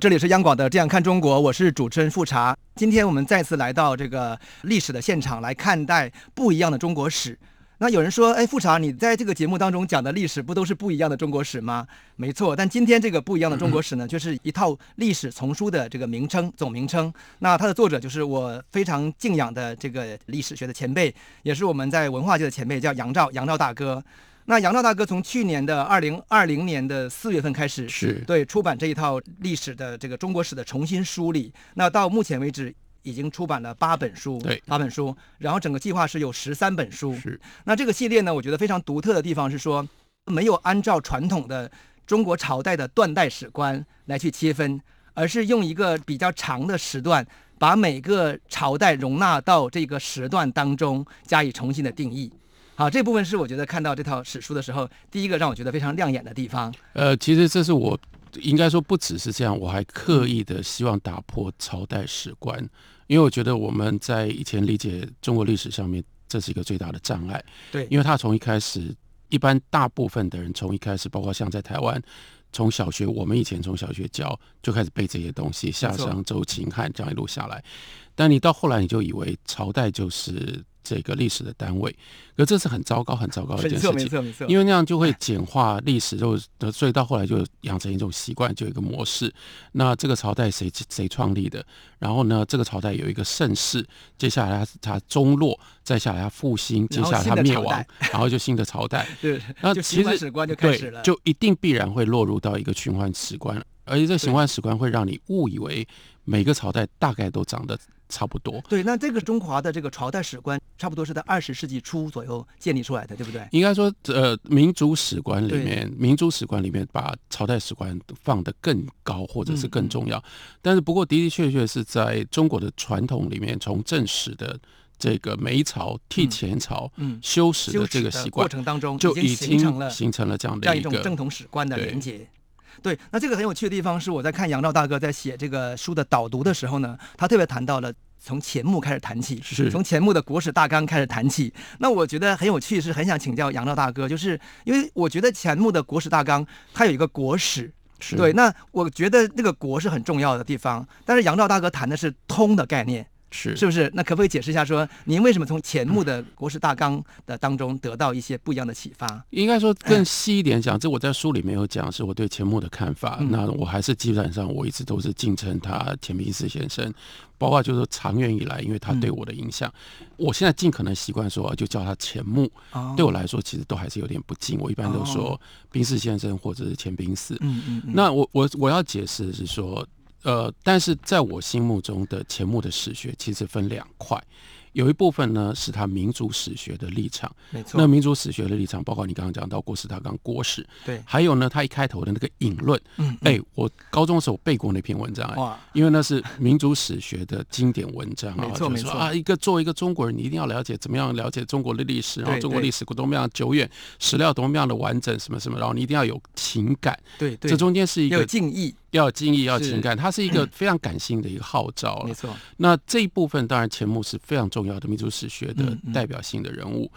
这里是央广的《这样看中国》，我是主持人富察。今天我们再次来到这个历史的现场，来看待不一样的中国史。那有人说：“哎，富察，你在这个节目当中讲的历史，不都是不一样的中国史吗？”没错，但今天这个不一样的中国史呢，就是一套历史丛书的这个名称总名称。那它的作者就是我非常敬仰的这个历史学的前辈，也是我们在文化界的前辈，叫杨照，杨照大哥。那杨照大哥从去年的二零二零年的四月份开始，是对出版这一套历史的这个中国史的重新梳理。那到目前为止已经出版了八本书，对，八本书。然后整个计划是有十三本书。是。那这个系列呢，我觉得非常独特的地方是说，没有按照传统的中国朝代的断代史观来去切分，而是用一个比较长的时段，把每个朝代容纳到这个时段当中，加以重新的定义。好，这部分是我觉得看到这套史书的时候，第一个让我觉得非常亮眼的地方。呃，其实这是我应该说不只是这样，我还刻意的希望打破朝代史观，因为我觉得我们在以前理解中国历史上面，这是一个最大的障碍。对，因为他从一开始，一般大部分的人从一开始，包括像在台湾，从小学我们以前从小学教就开始背这些东西，夏商周秦汉这样一路下来，但你到后来你就以为朝代就是。这个历史的单位，可这是很糟糕、很糟糕的一件事情。没错，没错，因为那样就会简化历史，就所以到后来就养成一种习惯，就有一个模式。那这个朝代谁谁创立的？然后呢，这个朝代有一个盛世，接下来它它中落，再下来它复兴，接下来它灭亡，然后就新的朝代。对，那其实史观就开始了，就一定必然会落入到一个循环史观，而且这循环史观会让你误以为每个朝代大概都长得。差不多，对，那这个中华的这个朝代史观，差不多是在二十世纪初左右建立出来的，对不对？应该说，呃，民族史观里面，民族史观里面把朝代史观放得更高，或者是更重要。嗯、但是，不过的的确确是在中国的传统里面，从正史的这个梅朝替前朝嗯修史的这个习惯过程当中，就已经形成了形成了这样的一个正统史观的连接。对，那这个很有趣的地方是，我在看杨照大哥在写这个书的导读的时候呢，他特别谈到了从钱穆开始谈起，是从钱穆的国史大纲开始谈起。那我觉得很有趣，是很想请教杨照大哥，就是因为我觉得钱穆的国史大纲它有一个国史，是对，那我觉得那个国是很重要的地方，但是杨照大哥谈的是通的概念。是是不是？那可不可以解释一下，说您为什么从钱穆的国史大纲的当中得到一些不一样的启发？应该说更细一点讲，这我在书里没有讲，是我对钱穆的看法。嗯、那我还是基本上我一直都是敬称他钱宾斯先生，包括就是说长远以来，因为他对我的影响，嗯、我现在尽可能习惯说就叫他钱穆。哦、对我来说，其实都还是有点不敬。我一般都说宾斯先生或者是钱宾斯。嗯嗯。那我我我要解释的是说。呃，但是在我心目中的钱穆的史学其实分两块。有一部分呢是他民族史学的立场，没错。那民族史学的立场包括你刚刚讲到郭史大纲国史，对。还有呢，他一开头的那个引论，嗯，哎、欸，我高中的时候背过那篇文章、欸，哇，因为那是民族史学的经典文章啊，没错没错啊，一个作为一个中国人，你一定要了解怎么样了解中国的历史，然后中国历史多么样久远，史料多么样的完整，什么什么，然后你一定要有情感，对对，这中间是一个敬意。要有敬意，要有情感，它是一个非常感性的一个号召。没错，那这一部分当然钱穆是非常重要的民族史学的代表性的人物。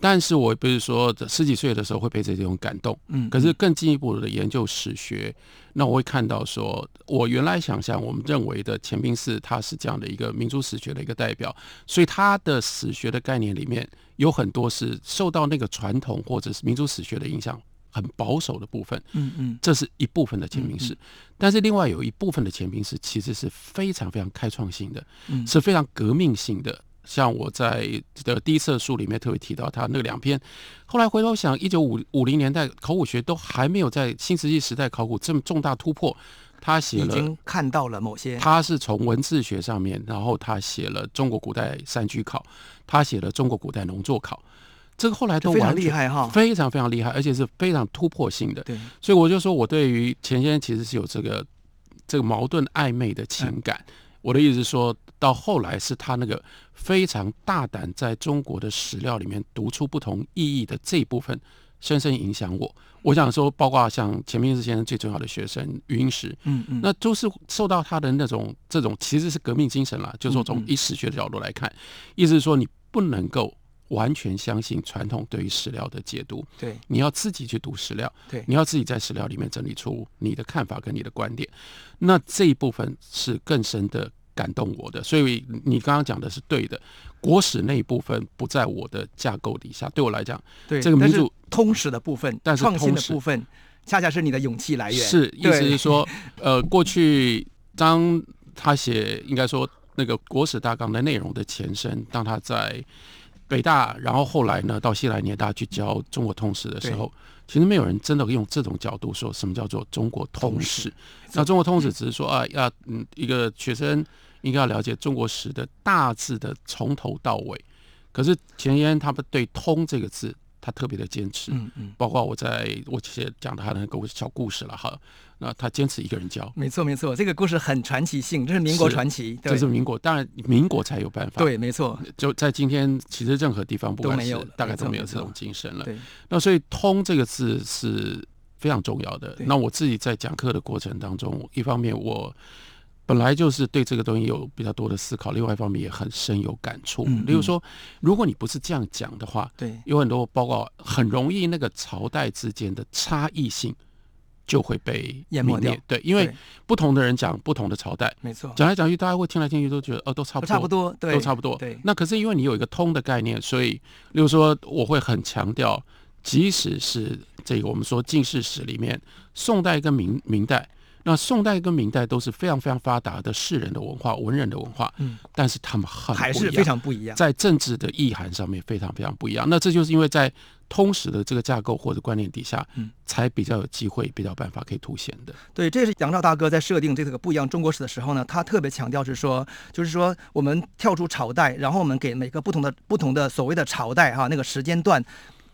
但是我不是说十几岁的时候会被这种感动，嗯，可是更进一步的研究史学，那我会看到说，我原来想象我们认为的钱宾斯他是这样的一个民族史学的一个代表，所以他的史学的概念里面有很多是受到那个传统或者是民族史学的影响。很保守的部分，嗯嗯，这是一部分的钱宾斯，但是另外有一部分的钱宾斯其实是非常非常开创性的，嗯，是非常革命性的。像我在的第一册书里面特别提到他那两篇，后来回头想，一九五五零年代考古学都还没有在新石器时代考古这么重大突破，他写了，已经看到了某些，他是从文字学上面，然后他写了中国古代山居考，他写了中国古代农作考。这个后来都非常厉害哈，非常非常厉害，而且是非常突破性的。对，所以我就说，我对于钱先生其实是有这个这个矛盾暧昧的情感。我的意思是说到后来是他那个非常大胆，在中国的史料里面读出不同意义的这一部分，深深影响我。我想说，包括像钱明志先生最重要的学生余英时，嗯嗯，那都是受到他的那种这种其实是革命精神啦。就是说从以史学的角度来看，意思是说你不能够完全相信传统对于史料的解读，对，你要自己去读史料，对，你要自己在史料里面整理出你的看法跟你的观点。那这一部分是更深的感动我的，所以你刚刚讲的是对的。国史那一部分不在我的架构底下，对我来讲，对这个民主通史的部分，但是创新的部分，恰恰是你的勇气来源。是，意思是说，呃，过去当他写应该说那个国史大纲的内容的前身，当他在北大，然后后来呢到西南联大去教中国通史的时候，其实没有人真的用这种角度说什么叫做中国通史。那中国通史只是说啊，要嗯一个学生。应该要了解中国史的大致的从头到尾，可是前言他们对“通”这个字，他特别的坚持。嗯嗯，包括我在我写讲的他的那个小故事了哈，那他坚持一个人教。没错没错，这个故事很传奇性，这是民国传奇，这是民国，当然民国才有办法。对，没错，就在今天，其实任何地方不管是大概都没有这种精神了。对，那所以“通”这个字是非常重要的。那我自己在讲课的过程当中，一方面我。本来就是对这个东西有比较多的思考，另外一方面也很深有感触。例如说，如果你不是这样讲的话，对，有很多报告很容易那个朝代之间的差异性就会被淹没掉。对，因为不同的人讲不同的朝代，没错，讲来讲去，大家会听来听去都觉得哦，都差不多，差不多，对，都差不多。对，那可是因为你有一个通的概念，所以例如说，我会很强调，即使是这个我们说近世史里面，宋代跟明明代。那宋代跟明代都是非常非常发达的士人的文化、文人的文化，嗯，但是他们很还是非常不一样，在政治的意涵上面非常非常不一样。那这就是因为在通史的这个架构或者观念底下，嗯，才比较有机会、比较办法可以凸显的。对，这是杨照大哥在设定这个不一样中国史的时候呢，他特别强调是说，就是说我们跳出朝代，然后我们给每个不同的不同的所谓的朝代哈那个时间段。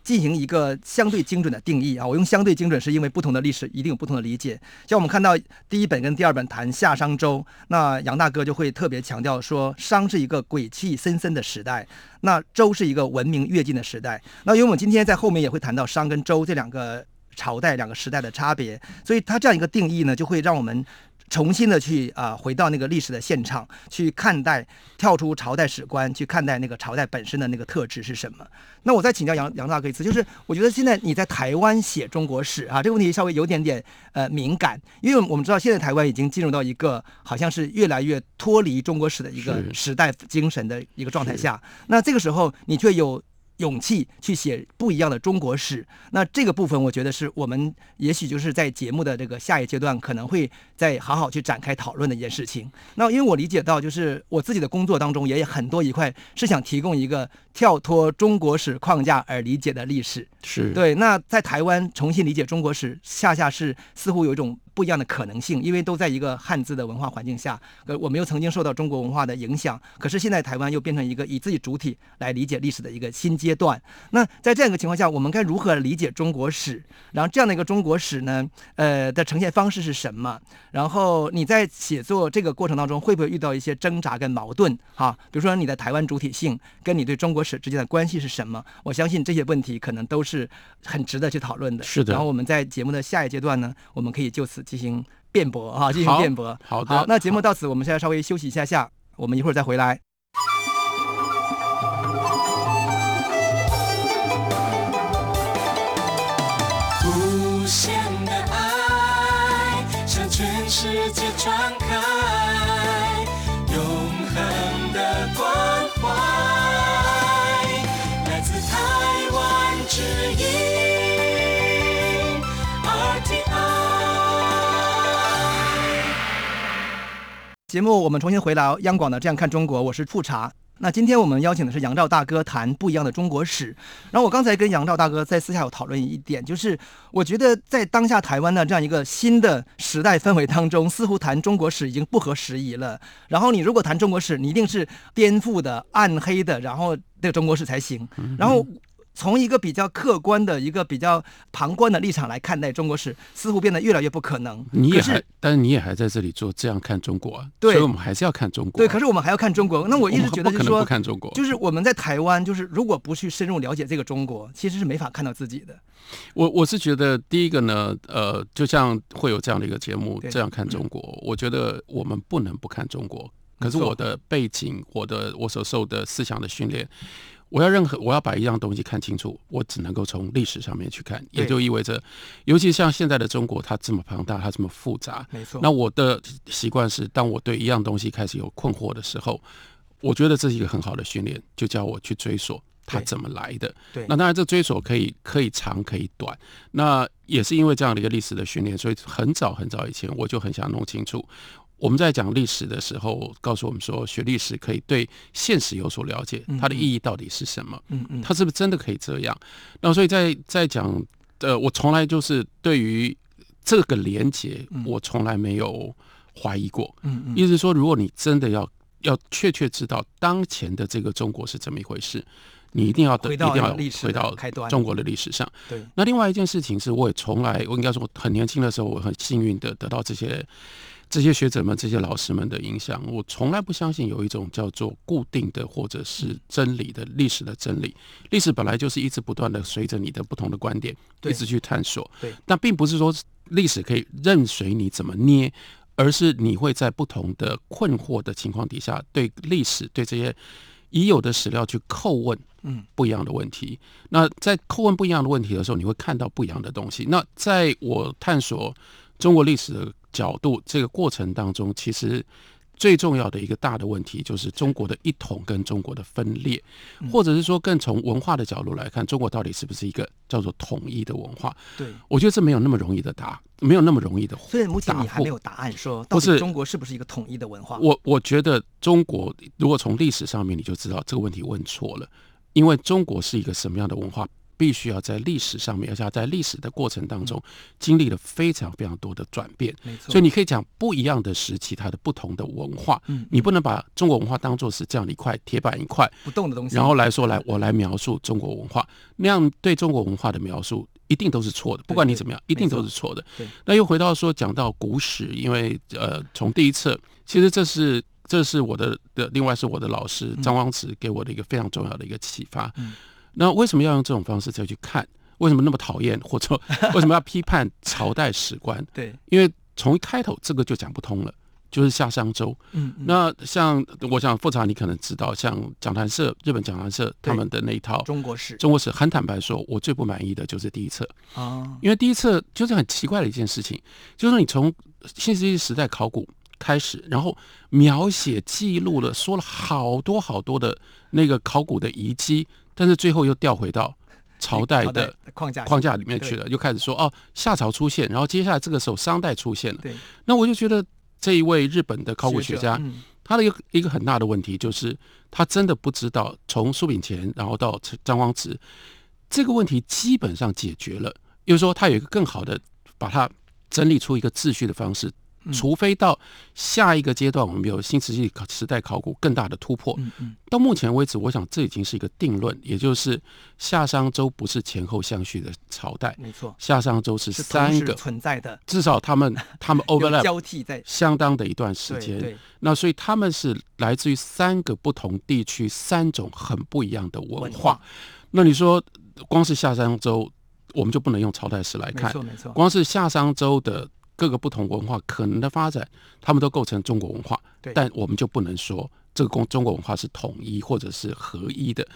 进行一个相对精准的定义啊，我用相对精准是因为不同的历史一定有不同的理解。像我们看到第一本跟第二本谈夏商周，那杨大哥就会特别强调说，商是一个鬼气森森的时代，那周是一个文明跃进的时代。那因为我们今天在后面也会谈到商跟周这两个朝代、两个时代的差别，所以他这样一个定义呢，就会让我们。重新的去啊、回到那个历史的现场去看待，跳出朝代史观去看待那个朝代本身的那个特质是什么？那我再请教杨杨大哥一次，就是我觉得现在你在台湾写中国史啊，这个问题稍微有点点呃敏感，因为我们知道现在台湾已经进入到一个好像是越来越脱离中国史的一个时代精神的一个状态下，那这个时候你却有。勇气去写不一样的中国史，那这个部分我觉得是我们也许就是在节目的这个下一阶段可能会再好好去展开讨论的一件事情。那因为我理解到，就是我自己的工作当中也有很多一块是想提供一个跳脱中国史框架而理解的历史，是对。那在台湾重新理解中国史，恰恰是似乎有一种。不一样的可能性，因为都在一个汉字的文化环境下，呃，我们又曾经受到中国文化的影响，可是现在台湾又变成一个以自己主体来理解历史的一个新阶段。那在这样一个情况下，我们该如何理解中国史？然后这样的一个中国史呢？呃，的呈现方式是什么？然后你在写作这个过程当中，会不会遇到一些挣扎跟矛盾？哈，比如说你的台湾主体性跟你对中国史之间的关系是什么？我相信这些问题可能都是很值得去讨论的。是的。然后我们在节目的下一阶段呢，我们可以就此。进行辩驳哈，进行辩驳。好的，好，那节目到此，我们现在稍微休息一下下，我们一会儿再回来。节目我们重新回来，央广的《这样看中国》，我是富察。那今天我们邀请的是杨照大哥谈不一样的中国史。然后我刚才跟杨照大哥在私下有讨论一点，就是我觉得在当下台湾的这样一个新的时代氛围当中，似乎谈中国史已经不合时宜了。然后你如果谈中国史，你一定是颠覆的、暗黑的，然后这个中国史才行。然后。从一个比较客观的一个比较旁观的立场来看待中国史，似乎变得越来越不可能。你也还，是但是你也还在这里做这样看中国啊？对，所以我们还是要看中国。对，可是我们还要看中国。那我一直觉得就是说，不看中国，就是我们在台湾，就是如果不去深入了解这个中国，其实是没法看到自己的。我我是觉得第一个呢，呃，就像会有这样的一个节目这样看中国，嗯，我觉得我们不能不看中国。可是我的背景，我的我所受的思想的训练，我要任何我要把一样东西看清楚，我只能够从历史上面去看，也就意味着，尤其像现在的中国，它这么庞大，它这么复杂，没错。那我的习惯是，当我对一样东西开始有困惑的时候，我觉得这是一个很好的训练，就叫我去追索它怎么来的。对。那当然，这追索可以可以长可以短。那也是因为这样的一个历史的训练，所以很早很早以前，我就很想弄清楚。我们在讲历史的时候，告诉我们说，学历史可以对现实有所了解，它的意义到底是什么？嗯嗯，它是不是真的可以这样？那所以在在讲，呃，我从来就是对于这个连结，我从来没有怀疑过。嗯嗯，意思是说，如果你真的要要确切知道当前的这个中国是怎么一回事，你一定要一定要回到中国的历史上。对。那另外一件事情是，我也从来，我应该说，很年轻的时候，我很幸运的得到这些。这些学者们、这些老师们的影响，我从来不相信有一种叫做固定的或者是真理的历史的真理。历史本来就是一直不断的随着你的不同的观点一直去探索。对，但并不是说历史可以任随你怎么捏，而是你会在不同的困惑的情况底下，对历史、对这些已有的史料去叩问，嗯，不一样的问题。那在叩问不一样的问题的时候，你会看到不一样的东西。那在我探索中国历史的角度，这个过程当中，其实最重要的一个大的问题就是中国的一统跟中国的分裂，或者是说更从文化的角度来看，中国到底是不是一个叫做统一的文化？对，我觉得这没有那么容易的答，没有那么容易的。所以目前你还没有答案说，不是中国是不是一个统一的文化？我我觉得中国如果从历史上面你就知道这个问题问错了，因为中国是一个什么样的文化？必须要在历史上面，而且要在历史的过程当中经历了非常非常多的转变。没错。所以你可以讲不一样的时期，它的不同的文化。嗯。你不能把中国文化当做是这样的一块铁板一块不动的东西，然后来说来我来描述中国文化，那样对中国文化的描述一定都是错的。不管你怎么样，一定都是错的。对。那又回到说讲到古史，因为呃，从第一册，其实这是这是我的的，另外是我的老师张光慈给我的一个非常重要的一个启发。嗯。那为什么要用这种方式再去看？为什么那么讨厌，或者 为什么要批判朝代史观？对，因为从一开头这个就讲不通了，就是夏商周。嗯，嗯，那像我想复查，你可能知道，像讲坛社、日本讲坛社他们的那一套中国史，中国史很坦白说，我最不满意的就是第一册啊，因为第一册就是很奇怪的一件事情，就是你从新石器时代考古开始，然后描写记录了，说了好多好多的那个考古的遗迹。但是最后又调回到 朝代的框架框架里面去了，又开始说哦，夏朝出现，然后接下来这个时候商代出现了。对，那我就觉得这一位日本的考古学家，他的一个一个很大的问题就是，他真的不知道从苏炳干然后到张光直这个问题基本上解决了，就是说他有一个更好的把它整理出一个秩序的方式。除非到下一个阶段，我们有新石器时代考古更大的突破。到目前为止，我想这已经是一个定论，也就是夏商周不是前后相续的朝代。没错，夏商周是三个存在的，至少他们 他们 overlap 交替在相当的一段时间。那所以他们是来自于三个不同地区，三种很不一样的文化。那你说，光是夏商周，我们就不能用朝代史来看？没错，没错。光是夏商周的。各个不同文化可能的发展，他们都构成中国文化。对，但我们就不能说这个中中国文化是统一或者是合一的。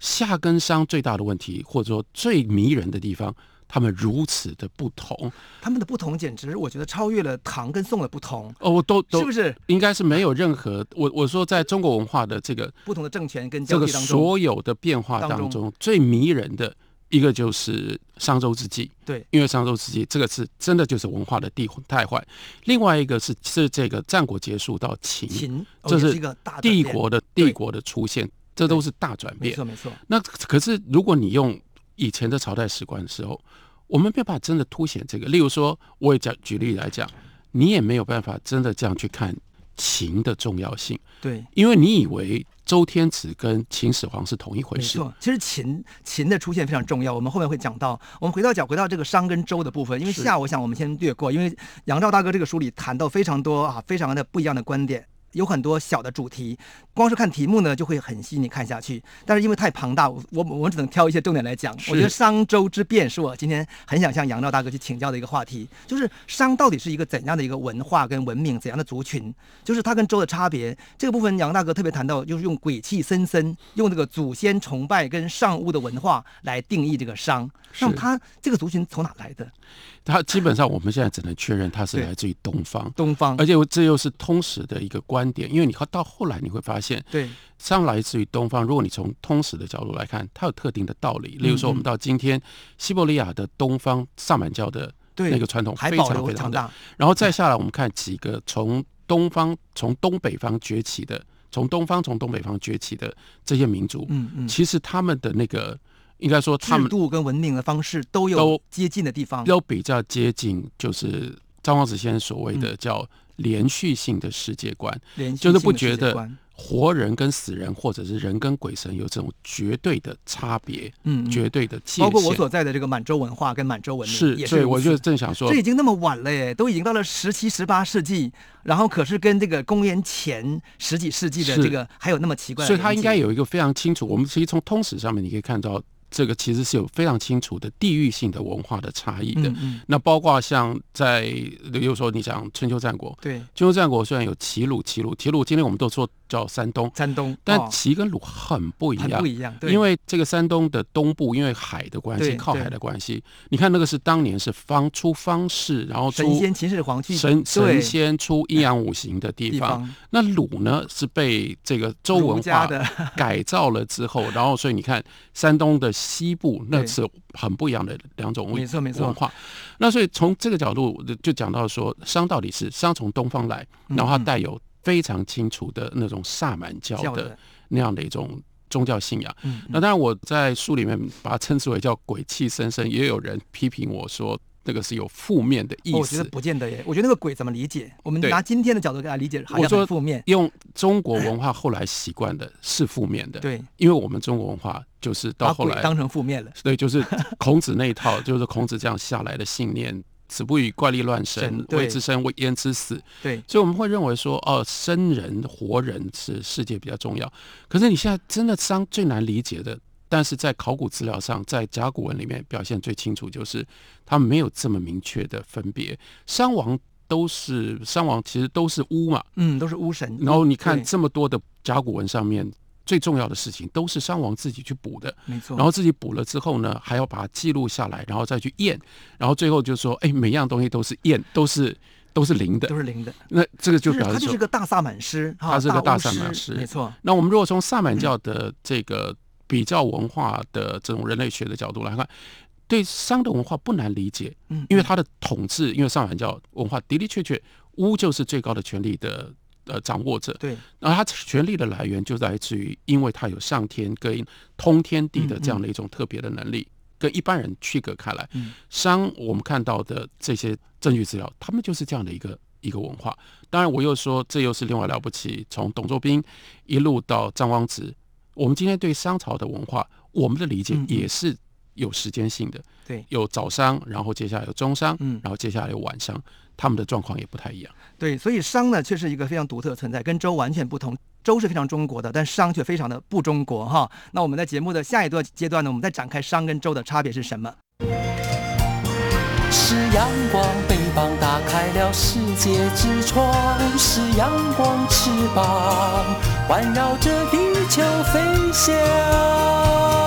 夏跟商最大的问题，或者说最迷人的地方，他们如此的不同。他们的不同简直，我觉得超越了唐跟宋的不同。哦，我都都是不是？应该是没有任何我我说在中国文化的这个不同的政权跟这个所有的变化当中最迷人的。一个就是商周之际，对，因为商周之际这个是真的就是文化的地太坏。另外一个是是这个战国结束到秦，秦这是帝国的帝国的出现，这都是大转变。没错没错。那可是如果你用以前的朝代史观的时候，我们没有办法真的凸显这个。例如说，我也讲举例来讲，你也没有办法真的这样去看秦的重要性。对，因为你以为周天子跟秦始皇是同一回事。没错，其实秦秦的出现非常重要，我们后面会讲到。我们回到讲回到这个商跟周的部分，因为夏我想我们先略过，因为杨照大哥这个书里谈到非常多啊，非常的不一样的观点。有很多小的主题，光是看题目呢就会很吸引你看下去。但是因为太庞大，我我我只能挑一些重点来讲。我觉得商周之变是我今天很想向杨照大哥去请教的一个话题，就是商到底是一个怎样的一个文化跟文明，怎样的族群？就是它跟周的差别。这个部分杨大哥特别谈到，就是用鬼气森森，用这个祖先崇拜跟上巫的文化来定义这个商。那么它这个族群从哪来的？它基本上我们现在只能确认它是来自于东方，东方，而且这又是通史的一个观点，因为你看到后来你会发现，对，上来自于东方。如果你从通史的角度来看，它有特定的道理。例如说，我们到今天西伯利亚的东方萨满教的那个传统非常非常大，然后再下来我们看几个从东方从东北方崛起的，从东方从东北方崛起的这些民族，嗯嗯，其实他们的那个。应该说，他们制度跟文明的方式都有接近的地方，都比较接近，就是张光子先生所谓的叫连续性的世界观，就是不觉得活人跟死人，或者是人跟鬼神有这种绝对的差别，嗯，绝对的界限。包括我所在的这个满洲文化跟满洲文明是，所以我就正想说，这已经那么晚了耶，都已经到了十七、十八世纪，然后可是跟这个公元前十几世纪的这个还有那么奇怪，所以他应该有一个非常清楚。我们其实从通史上面你可以看到。这个其实是有非常清楚的地域性的文化的差异的。嗯嗯、那包括像在，比如说你讲春秋战国，对，春秋战国虽然有齐鲁、齐鲁、齐鲁，今天我们都说叫山东，山东，哦、但齐跟鲁很不一样，很不一样。对，因为这个山东的东部，因为海的关系，靠海的关系，你看那个是当年是方出方士，然后出神仙秦始皇去神神仙出阴阳五行的地方。地方。那鲁呢是被这个周文化的。改造了之后，然后所以你看山东的。西部那是很不一样的两种文文化，那所以从这个角度就讲到说，商到底是商从东方来，然后它带有非常清楚的那种萨满教的那样的一种宗教信仰。嗯那当然我在书里面把它称之为叫鬼气森森，也有人批评我说。那个是有负面的意思，我觉得不见得耶。我觉得那个鬼怎么理解？我们拿今天的角度给他理解，好像很负面。用中国文化后来习惯的是负面的，对，因为我们中国文化就是到后来当成负面了。对，就是孔子那一套，就是孔子这样下来的信念：子不语怪力乱神，谓之生，谓焉之死。对，所以我们会认为说，哦，生人活人是世界比较重要。可是你现在真的伤最难理解的。但是在考古资料上，在甲骨文里面表现最清楚，就是他们没有这么明确的分别。商王都是商王，其实都是巫嘛，嗯，都是巫神。然后你看这么多的甲骨文上面，最重要的事情都是商王自己去补的，没错。然后自己补了之后呢，还要把它记录下来，然后再去验，然后最后就说，哎，每样东西都是验，都是都是零的，都是零的。那这个就表示他就是个大萨满师，他是个大萨满师，没错。那我们如果从萨满教的这个。嗯比较文化的这种人类学的角度来看，对商的文化不难理解，嗯，因为他的统治，因为萨满教文化的的确确，巫就是最高的权力的呃掌握者，对，然后他权力的来源就来自于，因为他有上天跟通天地的这样的一种特别的能力，跟一般人区隔开来。商我们看到的这些证据资料，他们就是这样的一个一个文化。当然，我又说这又是另外了不起，从董作宾一路到张光直。我们今天对商朝的文化，我们的理解也是有时间性的。对，有早商，然后接下来有中商，嗯，然后接下来有晚商，他们的状况也不太一样。对，所以商呢，却是一个非常独特的存在，跟周完全不同。周是非常中国的，但商却非常的不中国哈。那我们在节目的下一段阶段呢，我们再展开商跟周的差别是什么？是阳光，翅膀打开了世界之窗，是阳光翅膀环绕着地球飞翔。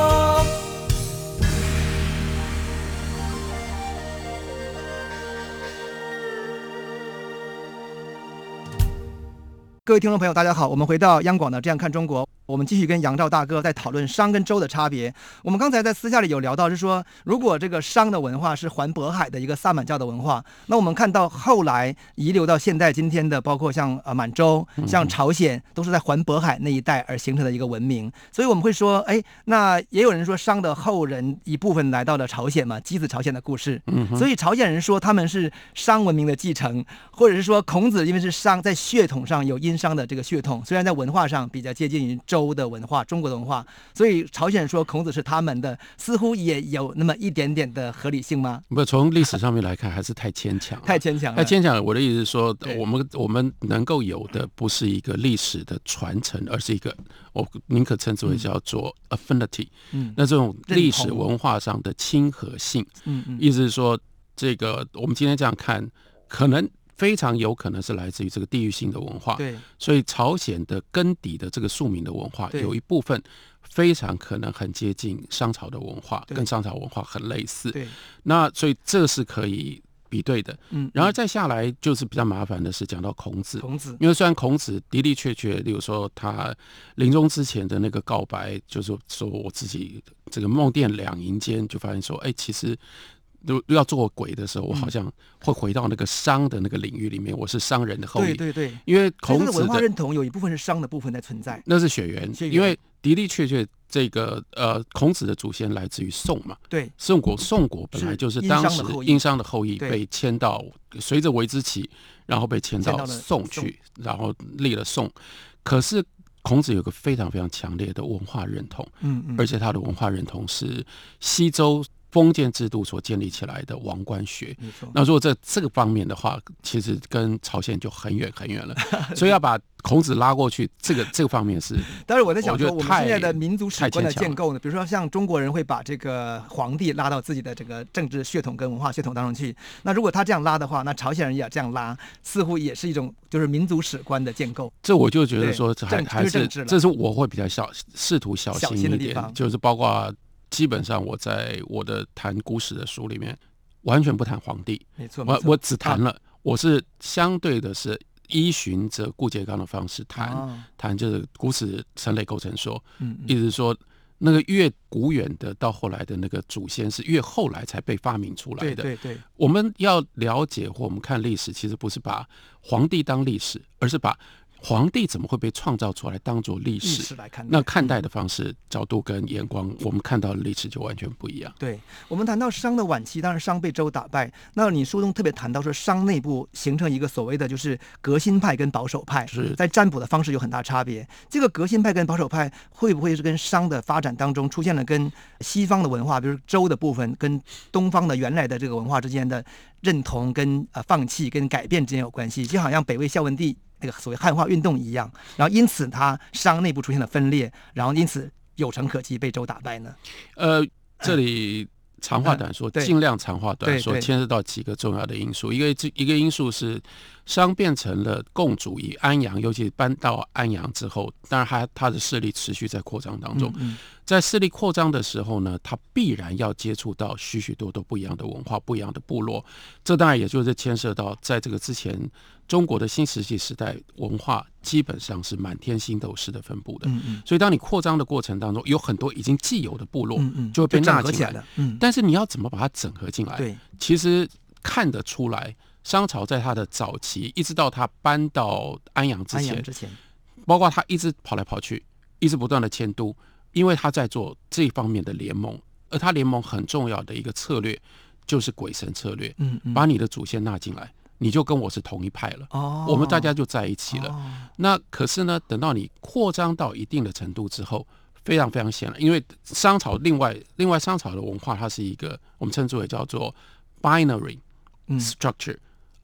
各位听众朋友，大家好，我们回到央广的《这样看中国》，我们继续跟杨照大哥在讨论商跟周的差别。我们刚才在私下里有聊到，是说如果这个商的文化是环渤海的一个萨满教的文化，那我们看到后来遗留到现在今天的，包括像呃满洲、像朝鲜，都是在环渤海那一带而形成的一个文明。所以我们会说，哎，那也有人说商的后人一部分来到了朝鲜嘛，箕子朝鲜的故事。所以朝鲜人说他们是商文明的继承，或者是说孔子因为是商，在血统上有殷。商的这个血统虽然在文化上比较接近于周周的文化、中国的文化，所以朝鲜说孔子是他们的，似乎也有那么一点点的合理性吗？不，从历史上面来看，还是太牵强，太牵强，太牵强了。我的意思是说，我们我们能够有的不是一个历史的传承，而是一个我宁可称之为叫做 affinity。嗯，那这种历史文化上的亲和性，嗯嗯，意思是说，这个我们今天这样看，可能。非常有可能是来自于这个地域性的文化，对，所以朝鲜的根底的这个庶民的文化，有一部分非常可能很接近商朝的文化，跟商朝文化很类似，对。那所以这是可以比对的，嗯。然后再下来就是比较麻烦的是讲到孔子，孔子，因为虽然孔子的的确确，例如说他临终之前的那个告白，就是说我自己这个梦殿两营间，就发现说，哎，其实。都要做鬼的时候，我好像会回到那个商的那个领域里面。我是商人的后裔，对对对。因为孔子的文化认同有一部分是商的部分在存在，那是血缘。因为的的确确，这个呃，孔子的祖先来自于宋嘛。对，宋国，宋国本来就是当时殷商的后裔，被迁到随着微之起，然后被迁到宋去，然后立了宋。可是孔子有个非常非常强烈的文化认同，嗯嗯，而且他的文化认同是西周。封建制度所建立起来的王冠学，那如果在这个方面的话，其实跟朝鲜就很远很远了。所以要把孔子拉过去，这个这个方面是。但是我在想说，我们现在的民族史观的建构呢，比如说像中国人会把这个皇帝拉到自己的这个政治血统跟文化血统当中去。那如果他这样拉的话，那朝鲜人也这样拉，似乎也是一种就是民族史观的建构。这我就觉得说，还还是这是我会比较小试图小心一点，就是包括。基本上，我在我的谈古史的书里面，完全不谈皇帝。没错，我我只谈了，我是相对的是依循着顾颉刚的方式谈谈，就是古史陈类构成说，嗯，意思是说，那个越古远的，到后来的那个祖先是越后来才被发明出来的。对对对，我们要了解或我们看历史，其实不是把皇帝当历史，而是把。皇帝怎么会被创造出来当做历史？史来看待，那看待的方式、角度跟眼光，我们看到的历史就完全不一样。对，我们谈到商的晚期，当然商被周打败。那你书中特别谈到说，商内部形成一个所谓的就是革新派跟保守派，是在占卜的方式有很大差别。这个革新派跟保守派会不会是跟商的发展当中出现了跟西方的文化，比如周的部分跟东方的原来的这个文化之间的认同跟呃放弃跟改变之间有关系？就好像北魏孝文帝。那个所谓汉化运动一样，然后因此他商内部出现了分裂，然后因此有成可期被周打败呢？呃，这里长话短说，尽量长话短说，牵涉到几个重要的因素。一个这一个因素是商变成了共主以安阳，尤其搬到安阳之后，当然他他的势力持续在扩张当中。嗯嗯在势力扩张的时候呢，他必然要接触到许许多多不一样的文化、不一样的部落。这当然也就是牵涉到，在这个之前，中国的新石器时代文化基本上是满天星斗式的分布的。嗯嗯。所以，当你扩张的过程当中，有很多已经既有的部落，就会被纳进来。嗯。但是你要怎么把它整合进来？对。其实看得出来，商朝在它的早期，一直到他搬到安阳之前，之前，包括他一直跑来跑去，一直不断的迁都。因为他在做这方面的联盟，而他联盟很重要的一个策略就是鬼神策略，嗯，把你的祖先纳进来，你就跟我是同一派了，哦，我们大家就在一起了。那可是呢，等到你扩张到一定的程度之后，非常非常显然，因为商朝另外另外商朝的文化，它是一个我们称之为叫做 binary structure，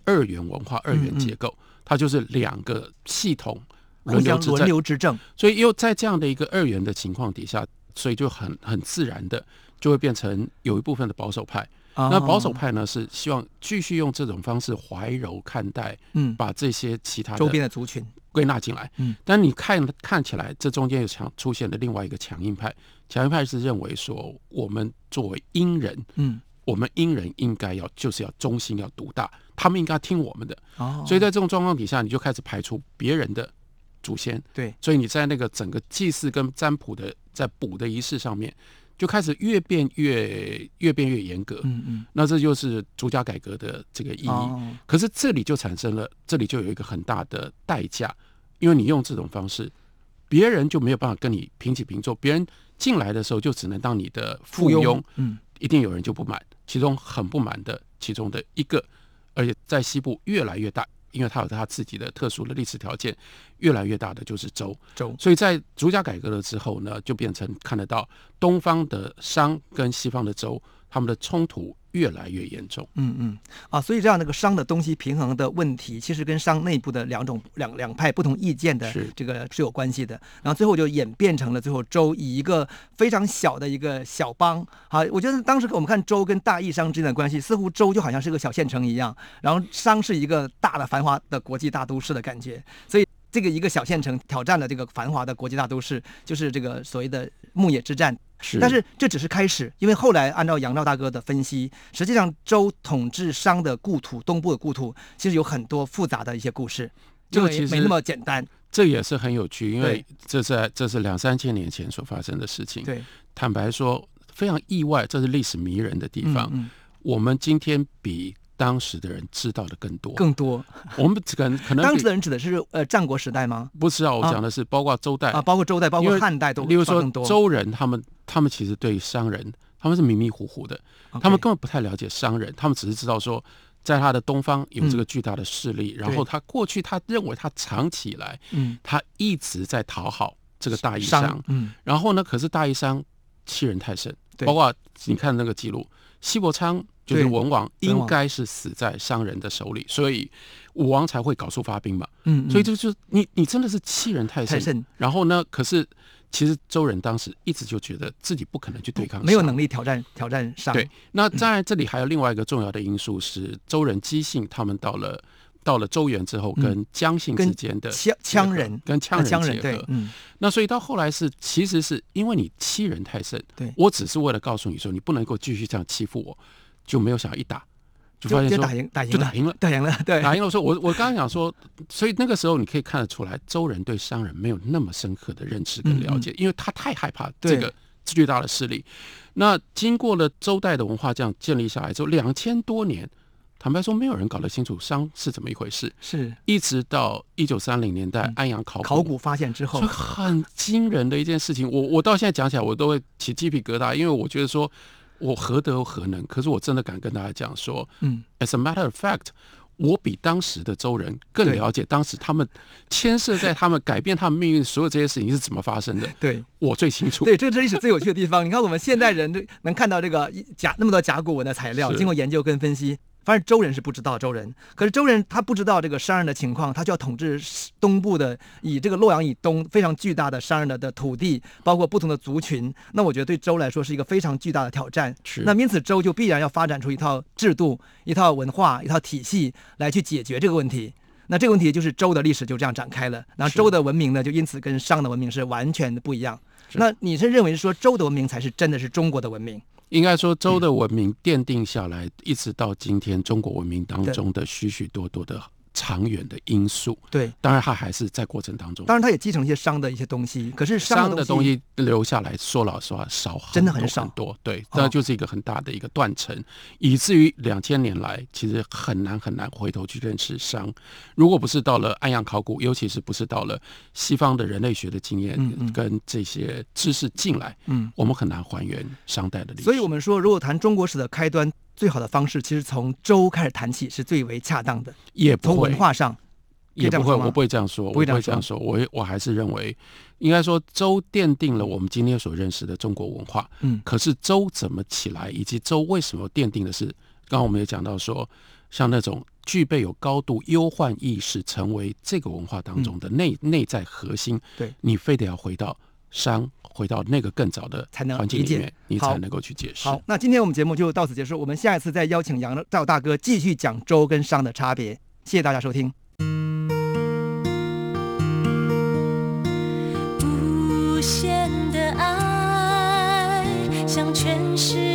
二元文化、二元结构，它就是两个系统。轮流执轮流执政，所以又在这样的一个二元的情况底下，所以就很很自然的就会变成有一部分的保守派。哦、那保守派呢，是希望继续用这种方式怀柔看待，嗯，把这些其他周边的族群归纳进来。嗯，但你看看起来，这中间又强出现了另外一个强硬派。强硬派是认为说，我们作为英人，嗯，我们英人应该要就是要中心要独大，他们应该听我们的。哦，所以在这种状况底下，你就开始排除别人的。祖先对，所以你在那个整个祭祀跟占卜的在卜的仪式上面，就开始越变越越变越严格。嗯嗯，那这就是儒家改革的这个意义。哦、可是这里就产生了，这里就有一个很大的代价，因为你用这种方式，别人就没有办法跟你平起平坐。别人进来的时候就只能当你的附庸。嗯，一定有人就不满，其中很不满的其中的一个，而且在西部越来越大。因为它有它自己的特殊的历史条件，越来越大的就是州。州，所以在儒家改革了之后呢，就变成看得到东方的商跟西方的州，他们的冲突越来越严重。嗯嗯啊，所以这样那个商的东西平衡的问题，其实跟商内部的两种两两派不同意见的这个是有关系的。然后最后就演变成了最后州以一个非常小的一个小邦。好，我觉得当时我们看州跟大义商之间的关系，似乎州就好像是个小县城一样，然后商是一个大的繁华的国际大都市的感觉。所以这个一个小县城挑战了这个繁华的国际大都市，就是这个所谓的牧野之战。是，但是这只是开始，因为后来按照杨照大哥的分析，实际上周统治商的故土东部的故土，其实有很多复杂的一些故事，就其实没那么简单。这也是很有趣，因为这是这是两三千年前所发生的事情。对，坦白说非常意外，这是历史迷人的地方。嗯嗯，我们今天比。当时的人知道的更多，更多。我们可能可能当时的人指的是呃战国时代吗？不是啊，我讲的是包括周代。啊，包括周代，包括汉代都。例如说周人，他们他们其实对商人他们是迷迷糊糊的。他们根本不太了解商人，他们只是知道说，在他的东方有这个巨大的势力，嗯、然后他过去他认为他长期以来，嗯，他一直在讨好这个大义商，嗯，然后呢，可是大义商欺人太甚，包括你看那个记录，西伯昌。就是文王应该是死在商人的手里，所以武王才会搞出发兵嘛。嗯，嗯，所以就就你你真的是欺人太甚。太甚。然后呢，可是其实周人当时一直就觉得自己不可能去对抗，没有能力挑战挑战商。对，那在这里还有另外一个重要的因素是周人姬姓，他们到了到了周原之后，跟姜姓之间的羌羌人跟羌人结合。对，嗯。那所以到后来是其实是因为你欺人太甚，对，我只是为了告诉你说，你不能够继续这样欺负我。就没有想要一打，就发现说就打赢，打赢就打赢了，打赢了，对，打赢了。我说我我刚刚讲说，所以那个时候你可以看得出来，周人对商人没有那么深刻的认识跟了解，因为他太害怕这个巨大的势力。那经过了周代的文化这样建立下来之后，两千多年，坦白说，没有人搞得清楚商是怎么一回事，是一直到一九三零年代安阳考古，考古发现之后，很惊人的一件事情。我我到现在讲起来，我都会起鸡皮疙瘩，因为我觉得说。我何德何能？可是我真的敢跟大家讲说，嗯，as a matter of fact，我比当时的周人更了解当时他们牵涉在他们改变他们命运所有这些事情是怎么发生的。对，我最清楚。对，这个历史最有趣的地方。你看，我们现代人能看到这个甲那么多甲骨文的材料，经过研究跟分析。反正周人是不知道周人，可是周人他不知道这个商人的情况，他就要统治东部的以这个洛阳以东非常巨大的商人的的土地，包括不同的族群。那我觉得对周来说是一个非常巨大的挑战。是。那因此周就必然要发展出一套制度、一套文化、一套体系来去解决这个问题。那这个问题就是周的历史就这样展开了。然后周的文明呢，就因此跟商的文明是完全的不一样。那你是认为说周的文明才是真的是中国的文明？应该说，周的文明奠定下来，一直到今天，中国文明当中的许许多多的。长远的因素，对，当然他还是在过程当中。当然，他也继承一些商的一些东西，可是商的东西，留下来说老实话少，真的很少很多。对，那就是一个很大的一个断层，哦、以至于两千年来其实很难很难回头去认识商。如果不是到了安阳考古，尤其是不是到了西方的人类学的经验跟这些知识进来，嗯，我们很难还原商代的历史。所以我们说，如果谈中国史的开端。最好的方式其实从周开始谈起是最为恰当的，也不会，从文化上也不会，我不会这样说，不会这样说，我我还是认为，应该说周奠定了我们今天所认识的中国文化。嗯，可是周怎么起来，以及周为什么奠定的是，刚刚我们也讲到说，像那种具备有高度忧患意识，成为这个文化当中的内、嗯、内在核心。对，你非得要回到商。回到那个更早的环境里面，你才能够去解释。好，那今天我们节目就到此结束。我们下一次再邀请杨赵大哥继续讲周跟商的差别。谢谢大家收听。无限的爱向全世界